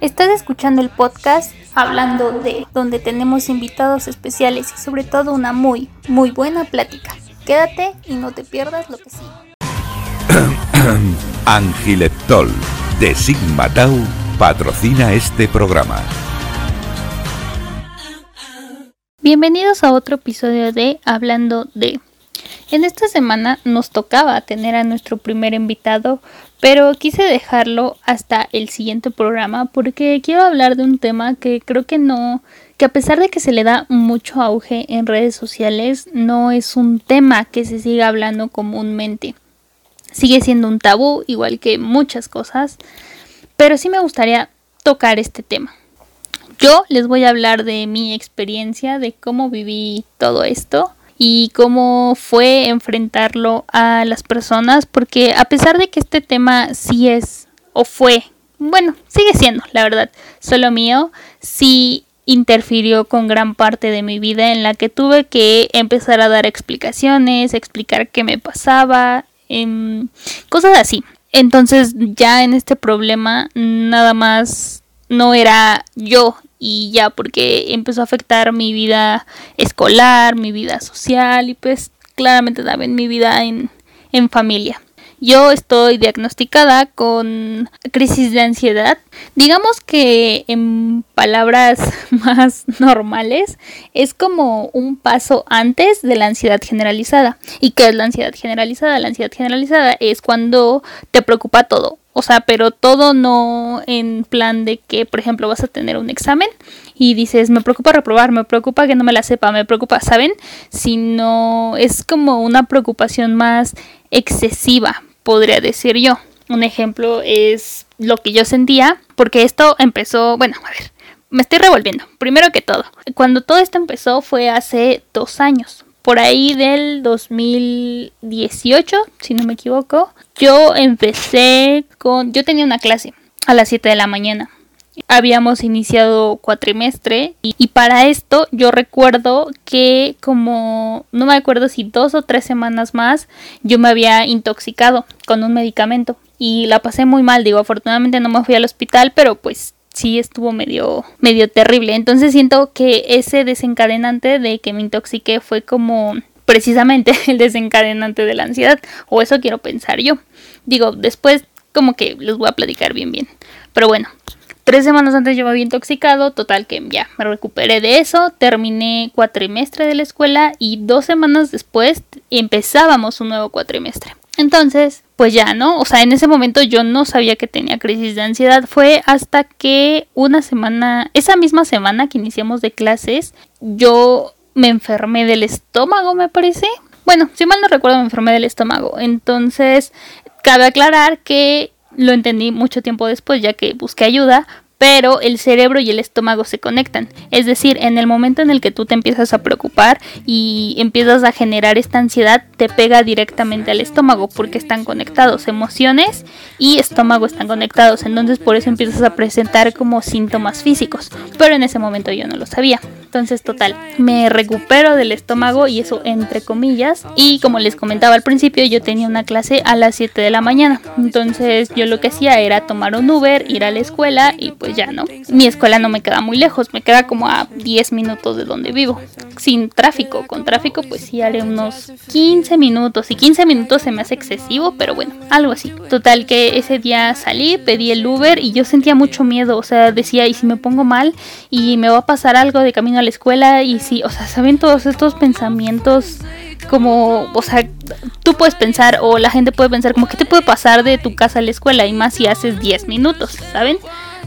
Estás escuchando el podcast Hablando de, donde tenemos invitados especiales y sobre todo una muy, muy buena plática. Quédate y no te pierdas lo que sigue. Angileptol de Sigma Tau patrocina este programa. Bienvenidos a otro episodio de Hablando de. En esta semana nos tocaba tener a nuestro primer invitado, pero quise dejarlo hasta el siguiente programa porque quiero hablar de un tema que creo que no, que a pesar de que se le da mucho auge en redes sociales, no es un tema que se siga hablando comúnmente. Sigue siendo un tabú, igual que muchas cosas, pero sí me gustaría tocar este tema. Yo les voy a hablar de mi experiencia, de cómo viví todo esto y cómo fue enfrentarlo a las personas, porque a pesar de que este tema sí es o fue, bueno, sigue siendo, la verdad, solo mío, sí interfirió con gran parte de mi vida en la que tuve que empezar a dar explicaciones, explicar qué me pasaba, em, cosas así. Entonces ya en este problema nada más no era yo y ya porque empezó a afectar mi vida escolar, mi vida social y pues claramente también mi vida en, en familia. Yo estoy diagnosticada con crisis de ansiedad. Digamos que en palabras más normales es como un paso antes de la ansiedad generalizada. ¿Y qué es la ansiedad generalizada? La ansiedad generalizada es cuando te preocupa todo. O sea, pero todo no en plan de que, por ejemplo, vas a tener un examen y dices, me preocupa reprobar, me preocupa que no me la sepa, me preocupa, ¿saben? Sino es como una preocupación más excesiva, podría decir yo. Un ejemplo es lo que yo sentía, porque esto empezó, bueno, a ver, me estoy revolviendo. Primero que todo, cuando todo esto empezó fue hace dos años, por ahí del 2018, si no me equivoco, yo empecé yo tenía una clase a las 7 de la mañana. Habíamos iniciado cuatrimestre y, y, para esto yo recuerdo que como no me acuerdo si dos o tres semanas más yo me había intoxicado con un medicamento y la pasé muy mal, digo, afortunadamente no me fui al hospital, pero pues sí estuvo medio, medio terrible. Entonces siento que ese desencadenante de que me intoxiqué fue como precisamente el desencadenante de la ansiedad. O eso quiero pensar yo. Digo, después como que les voy a platicar bien bien. Pero bueno, tres semanas antes yo me había intoxicado, total que ya me recuperé de eso, terminé cuatrimestre de la escuela y dos semanas después empezábamos un nuevo cuatrimestre. Entonces, pues ya, ¿no? O sea, en ese momento yo no sabía que tenía crisis de ansiedad. Fue hasta que una semana, esa misma semana que iniciamos de clases, yo me enfermé del estómago, me parece. Bueno, si mal no recuerdo, me enfermé del estómago. Entonces, cabe aclarar que lo entendí mucho tiempo después, ya que busqué ayuda, pero el cerebro y el estómago se conectan. Es decir, en el momento en el que tú te empiezas a preocupar y empiezas a generar esta ansiedad, te pega directamente al estómago porque están conectados. Emociones y estómago están conectados. Entonces por eso empiezas a presentar como síntomas físicos. Pero en ese momento yo no lo sabía. Entonces, total, me recupero del estómago y eso entre comillas. Y como les comentaba al principio, yo tenía una clase a las 7 de la mañana. Entonces yo lo que hacía era tomar un Uber, ir a la escuela y pues ya no. Mi escuela no me queda muy lejos, me queda como a 10 minutos de donde vivo. Sin tráfico, con tráfico pues sí haré unos 15 minutos. Y 15 minutos se me hace excesivo, pero bueno, algo así. Total que ese día salí, pedí el Uber y yo sentía mucho miedo. O sea, decía, ¿y si me pongo mal? ¿Y me va a pasar algo de camino a la escuela y si, o sea, saben todos estos pensamientos como, o sea, tú puedes pensar o la gente puede pensar como que te puede pasar de tu casa a la escuela y más si haces 10 minutos, ¿saben?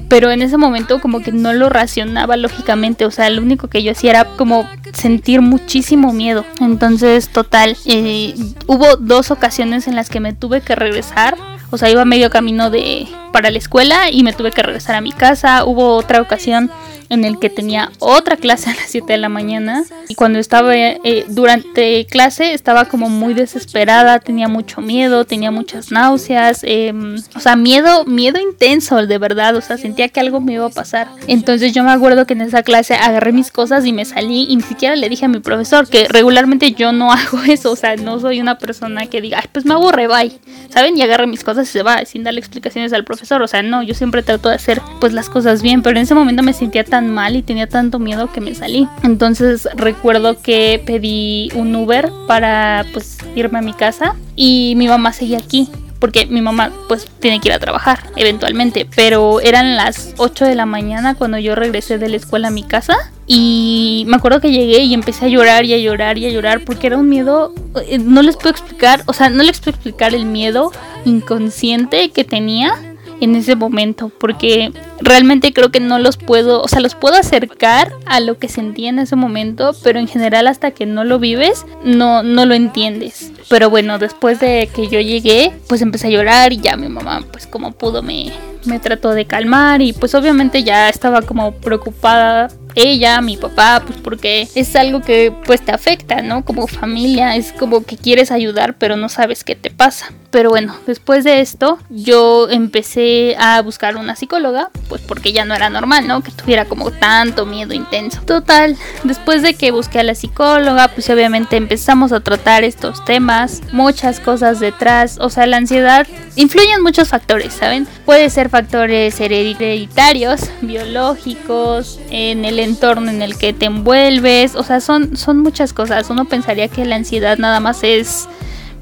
Pero en ese momento como que no lo racionaba lógicamente, o sea, lo único que yo hacía era como sentir muchísimo miedo. Entonces, total, eh, hubo dos ocasiones en las que me tuve que regresar o sea, iba medio camino de para la escuela y me tuve que regresar a mi casa. Hubo otra ocasión en el que tenía otra clase a las 7 de la mañana y cuando estaba eh, durante clase estaba como muy desesperada, tenía mucho miedo, tenía muchas náuseas, em, o sea, miedo, miedo intenso de verdad, o sea, sentía que algo me iba a pasar. Entonces yo me acuerdo que en esa clase agarré mis cosas y me salí y ni siquiera le dije a mi profesor que regularmente yo no hago eso, o sea, no soy una persona que diga, pues me aburre, bye, ¿saben? Y agarré mis cosas y se va sin darle explicaciones al profesor, o sea, no, yo siempre trato de hacer pues las cosas bien, pero en ese momento me sentía tan mal y tenía tanto miedo que me salí. Entonces recuerdo que pedí un Uber para pues irme a mi casa y mi mamá seguía aquí porque mi mamá pues tiene que ir a trabajar eventualmente, pero eran las 8 de la mañana cuando yo regresé de la escuela a mi casa y me acuerdo que llegué y empecé a llorar y a llorar y a llorar porque era un miedo, eh, no les puedo explicar, o sea, no les puedo explicar el miedo inconsciente que tenía en ese momento, porque realmente creo que no los puedo, o sea, los puedo acercar a lo que sentí en ese momento, pero en general hasta que no lo vives, no, no lo entiendes. Pero bueno, después de que yo llegué, pues empecé a llorar y ya mi mamá, pues como pudo, me, me trató de calmar y pues obviamente ya estaba como preocupada ella, mi papá, pues porque es algo que pues te afecta, ¿no? Como familia, es como que quieres ayudar pero no sabes qué te pasa. Pero bueno, después de esto yo empecé a buscar una psicóloga, pues porque ya no era normal, ¿no? Que tuviera como tanto miedo intenso. Total, después de que busqué a la psicóloga, pues obviamente empezamos a tratar estos temas, muchas cosas detrás, o sea, la ansiedad influyen muchos factores, ¿saben? Puede ser factores hereditarios, biológicos, en el entorno en el que te envuelves, o sea, son, son muchas cosas. Uno pensaría que la ansiedad nada más es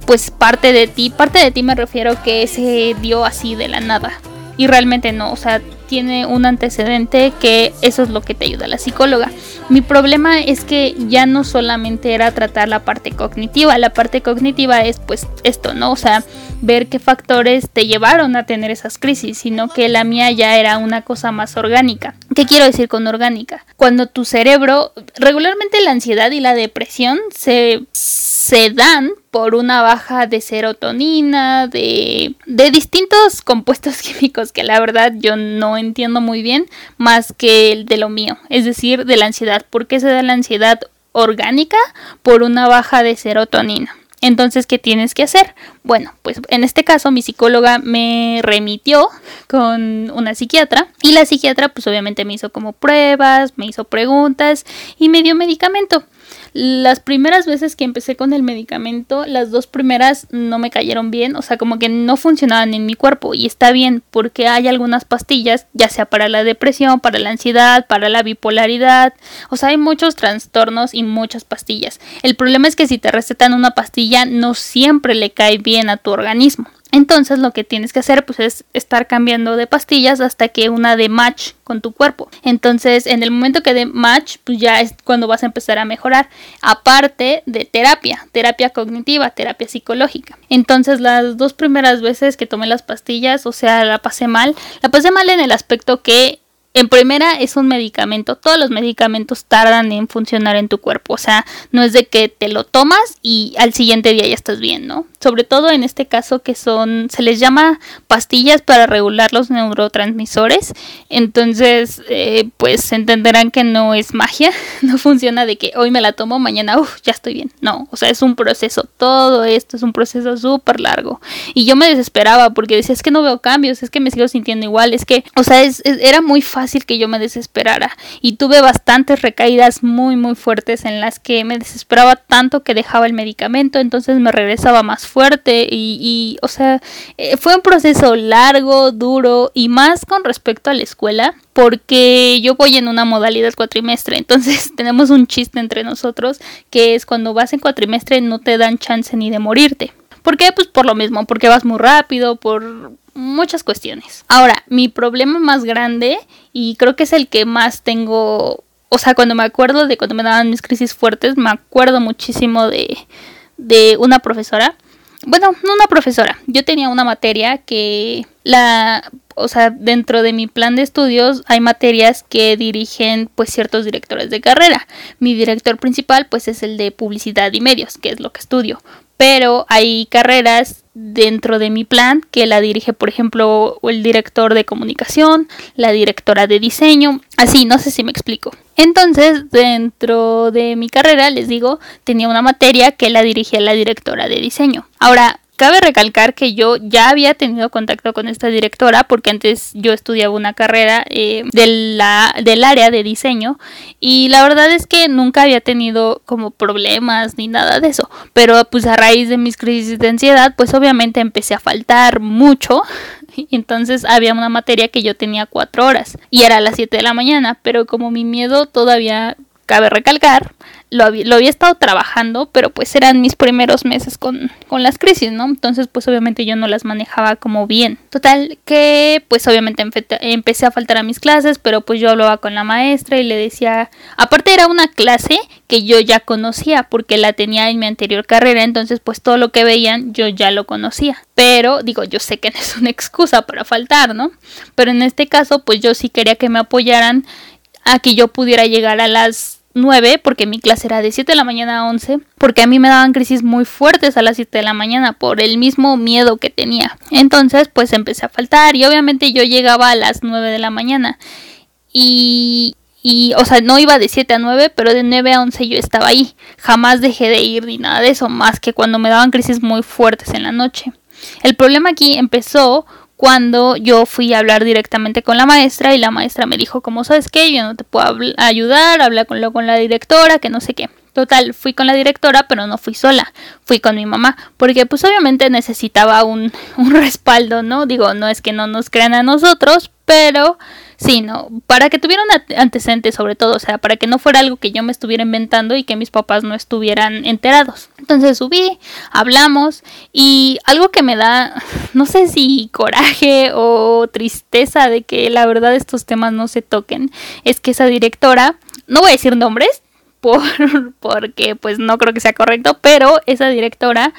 pues parte de ti, parte de ti me refiero que se dio así de la nada. Y realmente no, o sea, tiene un antecedente que eso es lo que te ayuda la psicóloga. Mi problema es que ya no solamente era tratar la parte cognitiva, la parte cognitiva es pues esto, ¿no? O sea, ver qué factores te llevaron a tener esas crisis, sino que la mía ya era una cosa más orgánica. ¿Qué quiero decir con orgánica? Cuando tu cerebro, regularmente la ansiedad y la depresión se, se dan por una baja de serotonina, de, de distintos compuestos químicos que la verdad yo no entiendo muy bien, más que el de lo mío, es decir, de la ansiedad. ¿Por qué se da la ansiedad orgánica? Por una baja de serotonina. Entonces, ¿qué tienes que hacer? Bueno, pues en este caso mi psicóloga me remitió con una psiquiatra y la psiquiatra pues obviamente me hizo como pruebas, me hizo preguntas y me dio medicamento. Las primeras veces que empecé con el medicamento, las dos primeras no me cayeron bien, o sea, como que no funcionaban en mi cuerpo y está bien porque hay algunas pastillas, ya sea para la depresión, para la ansiedad, para la bipolaridad, o sea, hay muchos trastornos y muchas pastillas. El problema es que si te recetan una pastilla no siempre le cae bien a tu organismo. Entonces lo que tienes que hacer pues es estar cambiando de pastillas hasta que una de match con tu cuerpo. Entonces en el momento que de match pues ya es cuando vas a empezar a mejorar. Aparte de terapia, terapia cognitiva, terapia psicológica. Entonces las dos primeras veces que tomé las pastillas, o sea, la pasé mal. La pasé mal en el aspecto que en primera es un medicamento, todos los medicamentos tardan en funcionar en tu cuerpo, o sea, no es de que te lo tomas y al siguiente día ya estás bien, ¿no? Sobre todo en este caso que son, se les llama pastillas para regular los neurotransmisores, entonces eh, pues entenderán que no es magia, no funciona de que hoy me la tomo, mañana, ya estoy bien, no, o sea, es un proceso, todo esto es un proceso súper largo. Y yo me desesperaba porque decía, es que no veo cambios, es que me sigo sintiendo igual, es que, o sea, era muy fácil que yo me desesperara. Y tuve bastantes recaídas muy muy fuertes en las que me desesperaba tanto que dejaba el medicamento entonces me regresaba más fuerte y, o sea eh, fue un proceso largo duro y más con respecto a la escuela porque yo voy en una modalidad cuatrimestre, entonces tenemos un chiste entre nosotros que es cuando vas en cuatrimestre no te dan chance ni de morirte. ¿Por qué? Pues por lo mismo, porque vas muy rápido, por muchas cuestiones. Ahora, mi problema más grande, y creo que es el que más tengo, o sea, cuando me acuerdo de cuando me daban mis crisis fuertes, me acuerdo muchísimo de, de una profesora. Bueno, no una profesora, yo tenía una materia que la, o sea, dentro de mi plan de estudios hay materias que dirigen pues ciertos directores de carrera. Mi director principal pues es el de publicidad y medios, que es lo que estudio pero hay carreras dentro de mi plan que la dirige, por ejemplo, el director de comunicación, la directora de diseño, así, no sé si me explico. Entonces, dentro de mi carrera, les digo, tenía una materia que la dirigía la directora de diseño. Ahora, cabe recalcar que yo ya había tenido contacto con esta directora porque antes yo estudiaba una carrera eh, la, del área de diseño y la verdad es que nunca había tenido como problemas ni nada de eso. Pero pues a raíz de mis crisis de ansiedad pues obviamente empecé a faltar mucho entonces había una materia que yo tenía cuatro horas y era a las 7 de la mañana, pero como mi miedo todavía cabe recalcar, lo había, lo había, estado trabajando, pero pues eran mis primeros meses con, con, las crisis, ¿no? Entonces pues obviamente yo no las manejaba como bien. Total que pues obviamente empecé a faltar a mis clases, pero pues yo hablaba con la maestra y le decía, aparte era una clase que yo ya conocía porque la tenía en mi anterior carrera, entonces pues todo lo que veían yo ya lo conocía. Pero digo, yo sé que no es una excusa para faltar, ¿no? Pero en este caso pues yo sí quería que me apoyaran a que yo pudiera llegar a las 9 porque mi clase era de 7 de la mañana a 11 porque a mí me daban crisis muy fuertes a las 7 de la mañana por el mismo miedo que tenía. Entonces pues empecé a faltar y obviamente yo llegaba a las 9 de la mañana y, y o sea no iba de 7 a 9 pero de 9 a 11 yo estaba ahí. Jamás dejé de ir ni nada de eso más que cuando me daban crisis muy fuertes en la noche. El problema aquí empezó cuando yo fui a hablar directamente con la maestra y la maestra me dijo, como sabes qué, yo no te puedo ayudar, habla con, con la directora, que no sé qué. Total, fui con la directora, pero no fui sola, fui con mi mamá, porque pues obviamente necesitaba un, un respaldo, ¿no? Digo, no es que no nos crean a nosotros, pero Sí, no, para que tuviera un antecedente sobre todo, o sea, para que no fuera algo que yo me estuviera inventando y que mis papás no estuvieran enterados. Entonces subí, hablamos y algo que me da, no sé si coraje o tristeza de que la verdad estos temas no se toquen, es que esa directora, no voy a decir nombres, por, porque pues no creo que sea correcto, pero esa directora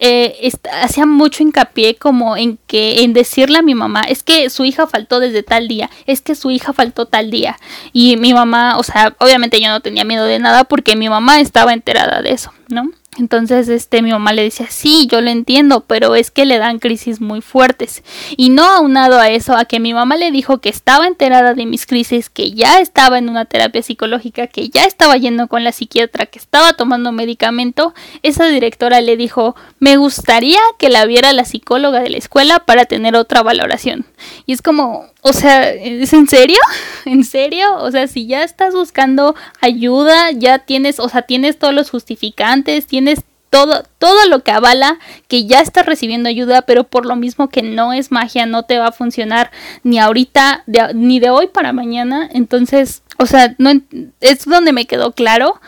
eh, hacía mucho hincapié como en que en decirle a mi mamá es que su hija faltó desde tal día es que su hija faltó tal día y mi mamá o sea obviamente yo no tenía miedo de nada porque mi mamá estaba enterada de eso no entonces, este, mi mamá le decía, sí, yo lo entiendo, pero es que le dan crisis muy fuertes. Y no aunado a eso, a que mi mamá le dijo que estaba enterada de mis crisis, que ya estaba en una terapia psicológica, que ya estaba yendo con la psiquiatra, que estaba tomando medicamento, esa directora le dijo, me gustaría que la viera la psicóloga de la escuela para tener otra valoración. Y es como, o sea, ¿es en serio? ¿En serio? O sea, si ya estás buscando ayuda, ya tienes, o sea, tienes todos los justificantes, tienes todo, todo lo que avala que ya estás recibiendo ayuda, pero por lo mismo que no es magia, no te va a funcionar ni ahorita, ni de hoy para mañana. Entonces, o sea, no, es donde me quedó claro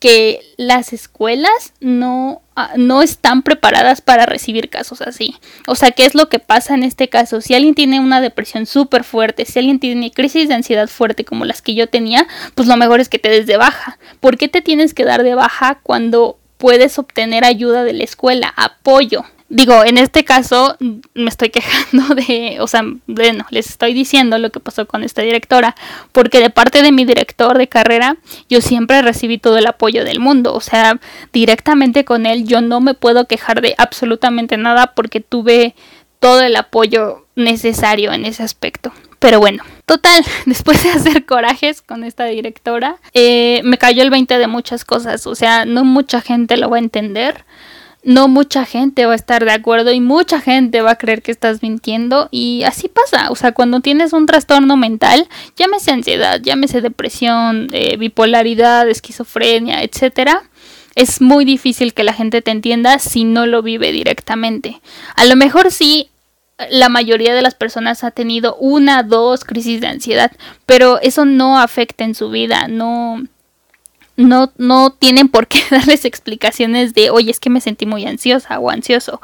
que las escuelas no, ah, no están preparadas para recibir casos así. O sea, ¿qué es lo que pasa en este caso? Si alguien tiene una depresión súper fuerte, si alguien tiene crisis de ansiedad fuerte como las que yo tenía, pues lo mejor es que te des de baja. ¿Por qué te tienes que dar de baja cuando puedes obtener ayuda de la escuela, apoyo? Digo, en este caso me estoy quejando de, o sea, bueno, les estoy diciendo lo que pasó con esta directora, porque de parte de mi director de carrera, yo siempre recibí todo el apoyo del mundo, o sea, directamente con él yo no me puedo quejar de absolutamente nada porque tuve todo el apoyo necesario en ese aspecto. Pero bueno, total, después de hacer corajes con esta directora, eh, me cayó el 20 de muchas cosas, o sea, no mucha gente lo va a entender no mucha gente va a estar de acuerdo y mucha gente va a creer que estás mintiendo y así pasa, o sea, cuando tienes un trastorno mental, llámese ansiedad, llámese depresión, eh, bipolaridad, esquizofrenia, etcétera, es muy difícil que la gente te entienda si no lo vive directamente. A lo mejor sí la mayoría de las personas ha tenido una, dos crisis de ansiedad, pero eso no afecta en su vida, no no, no tienen por qué darles explicaciones de, oye, es que me sentí muy ansiosa o ansioso.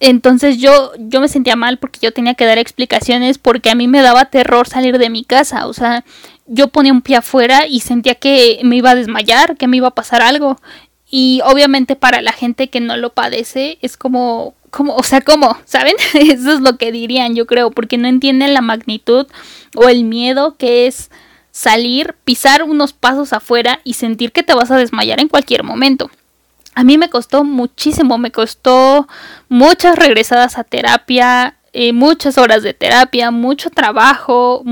Entonces yo, yo me sentía mal porque yo tenía que dar explicaciones porque a mí me daba terror salir de mi casa. O sea, yo ponía un pie afuera y sentía que me iba a desmayar, que me iba a pasar algo. Y obviamente para la gente que no lo padece es como, como, o sea, ¿cómo? ¿Saben? Eso es lo que dirían, yo creo, porque no entienden la magnitud o el miedo que es salir, pisar unos pasos afuera y sentir que te vas a desmayar en cualquier momento. A mí me costó muchísimo, me costó muchas regresadas a terapia, eh, muchas horas de terapia, mucho trabajo,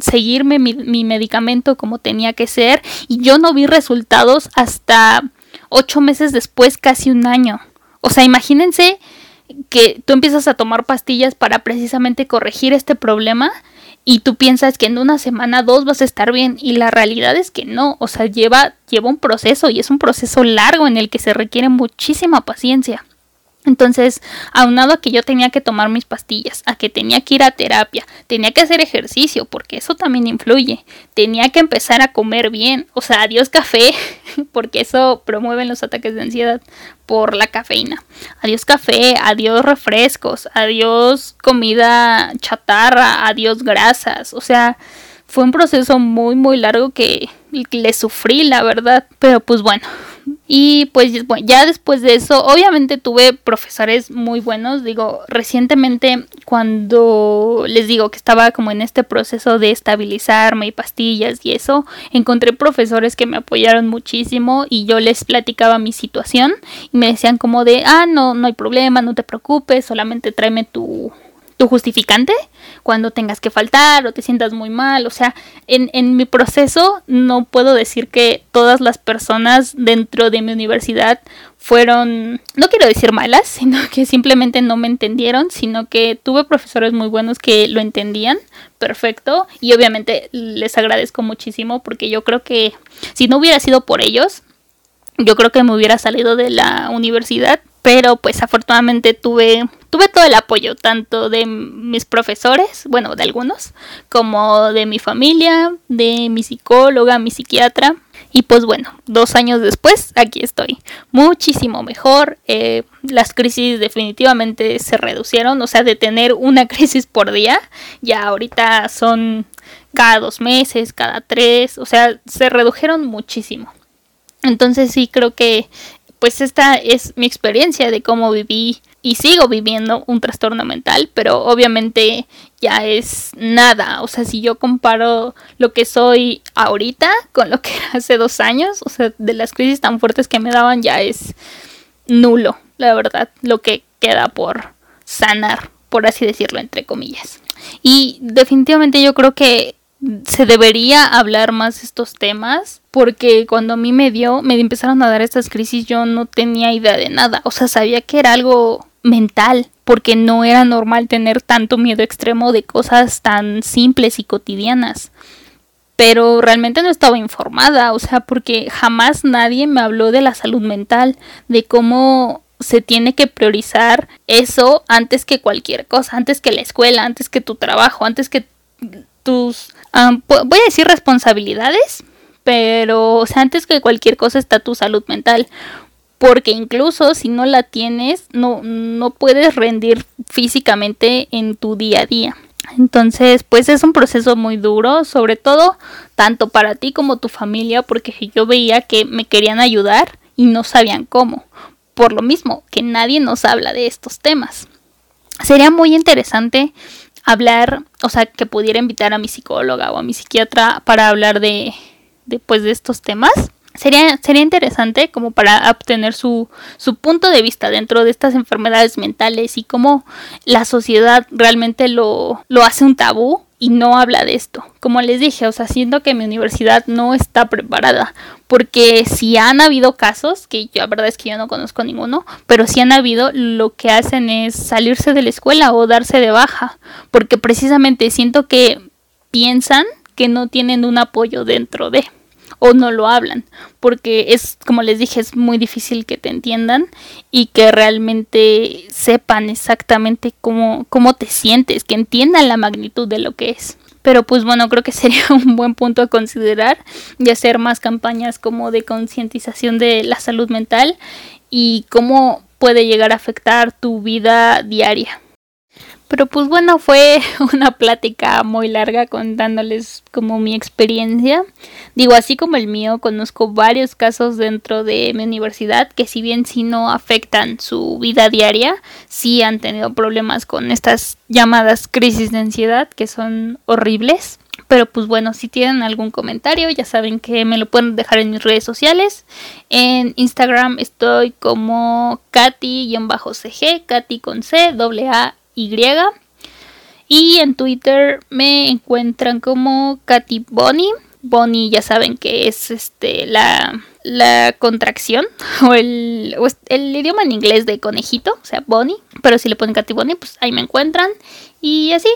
seguirme mi, mi, medicamento como tenía que ser y yo no vi resultados hasta ocho meses después, casi un año. O sea, imagínense que tú empiezas a tomar pastillas para precisamente corregir este problema y tú piensas que en una semana, dos vas a estar bien y la realidad es que no, o sea, lleva, lleva un proceso y es un proceso largo en el que se requiere muchísima paciencia. Entonces, aunado a que yo tenía que tomar mis pastillas, a que tenía que ir a terapia, tenía que hacer ejercicio, porque eso también influye, tenía que empezar a comer bien, o sea, adiós café, porque eso promueve los ataques de ansiedad por la cafeína. Adiós café, adiós refrescos, adiós comida chatarra, adiós grasas, o sea, fue un proceso muy, muy largo que le sufrí, la verdad, pero pues bueno, y pues bueno, ya después de eso, obviamente tuve profesores muy buenos. Digo, recientemente cuando les digo que estaba como en este proceso de estabilizarme y pastillas y eso, encontré profesores que me apoyaron muchísimo y yo les platicaba mi situación y me decían como de, ah, no, no hay problema, no te preocupes, solamente tráeme tu tu justificante cuando tengas que faltar o te sientas muy mal. O sea, en, en mi proceso no puedo decir que todas las personas dentro de mi universidad fueron, no quiero decir malas, sino que simplemente no me entendieron, sino que tuve profesores muy buenos que lo entendían perfecto y obviamente les agradezco muchísimo porque yo creo que si no hubiera sido por ellos, yo creo que me hubiera salido de la universidad pero pues afortunadamente tuve tuve todo el apoyo tanto de mis profesores, bueno, de algunos, como de mi familia, de mi psicóloga, mi psiquiatra. Y pues bueno, dos años después, aquí estoy. Muchísimo mejor. Eh, las crisis definitivamente se reducieron. O sea, de tener una crisis por día, ya ahorita son cada dos meses, cada tres. O sea, se redujeron muchísimo. Entonces sí creo que pues esta es mi experiencia de cómo viví y sigo viviendo un trastorno mental, pero obviamente ya es nada. O sea, si yo comparo lo que soy ahorita con lo que hace dos años, o sea, de las crisis tan fuertes que me daban, ya es nulo, la verdad, lo que queda por sanar, por así decirlo, entre comillas. Y definitivamente yo creo que se debería hablar más estos temas porque cuando a mí me dio, me empezaron a dar estas crisis, yo no tenía idea de nada, o sea, sabía que era algo mental, porque no era normal tener tanto miedo extremo de cosas tan simples y cotidianas. Pero realmente no estaba informada, o sea, porque jamás nadie me habló de la salud mental, de cómo se tiene que priorizar eso antes que cualquier cosa, antes que la escuela, antes que tu trabajo, antes que voy a decir responsabilidades, pero antes que cualquier cosa está tu salud mental. Porque incluso si no la tienes, no, no puedes rendir físicamente en tu día a día. Entonces, pues es un proceso muy duro, sobre todo tanto para ti como tu familia, porque yo veía que me querían ayudar y no sabían cómo. Por lo mismo, que nadie nos habla de estos temas. Sería muy interesante hablar, o sea, que pudiera invitar a mi psicóloga o a mi psiquiatra para hablar de, de, pues, de estos temas. Sería, sería interesante como para obtener su, su punto de vista dentro de estas enfermedades mentales y cómo la sociedad realmente lo, lo hace un tabú y no habla de esto. Como les dije, o sea, siento que mi universidad no está preparada, porque si han habido casos, que yo, la verdad es que yo no conozco ninguno, pero si han habido, lo que hacen es salirse de la escuela o darse de baja, porque precisamente siento que piensan que no tienen un apoyo dentro de o no lo hablan, porque es, como les dije, es muy difícil que te entiendan y que realmente sepan exactamente cómo, cómo te sientes, que entiendan la magnitud de lo que es. Pero pues bueno, creo que sería un buen punto a considerar y hacer más campañas como de concientización de la salud mental y cómo puede llegar a afectar tu vida diaria. Pero pues bueno, fue una plática muy larga contándoles como mi experiencia. Digo, así como el mío, conozco varios casos dentro de mi universidad que si bien si no afectan su vida diaria, sí han tenido problemas con estas llamadas crisis de ansiedad que son horribles. Pero pues bueno, si tienen algún comentario, ya saben que me lo pueden dejar en mis redes sociales. En Instagram estoy como Katy-CG, Katy con C, A y. En Twitter me encuentran como Katy Bonnie, Bonnie ya saben que es este la, la contracción o el, el idioma en inglés de conejito, o sea, Bonnie. Pero si le ponen Katy Bonnie, pues ahí me encuentran. Y así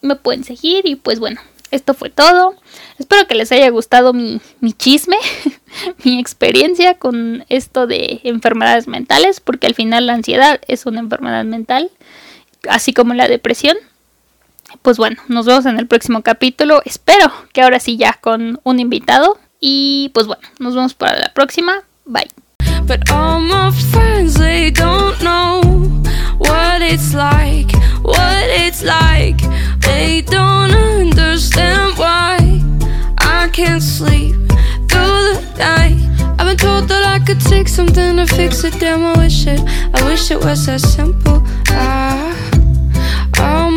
me pueden seguir. Y pues bueno, esto fue todo. Espero que les haya gustado mi, mi chisme, mi experiencia con esto de enfermedades mentales, porque al final la ansiedad es una enfermedad mental, así como la depresión. Pues bueno, nos vemos en el próximo capítulo. Espero que ahora sí ya con un invitado. Y pues bueno, nos vemos para la próxima. Bye. But all my friends, they don't know what it's like, what it's like. They don't understand why I can't sleep through the night. I've been told that I could take something to fix it. Damn, I wish it, I wish it was that simple. I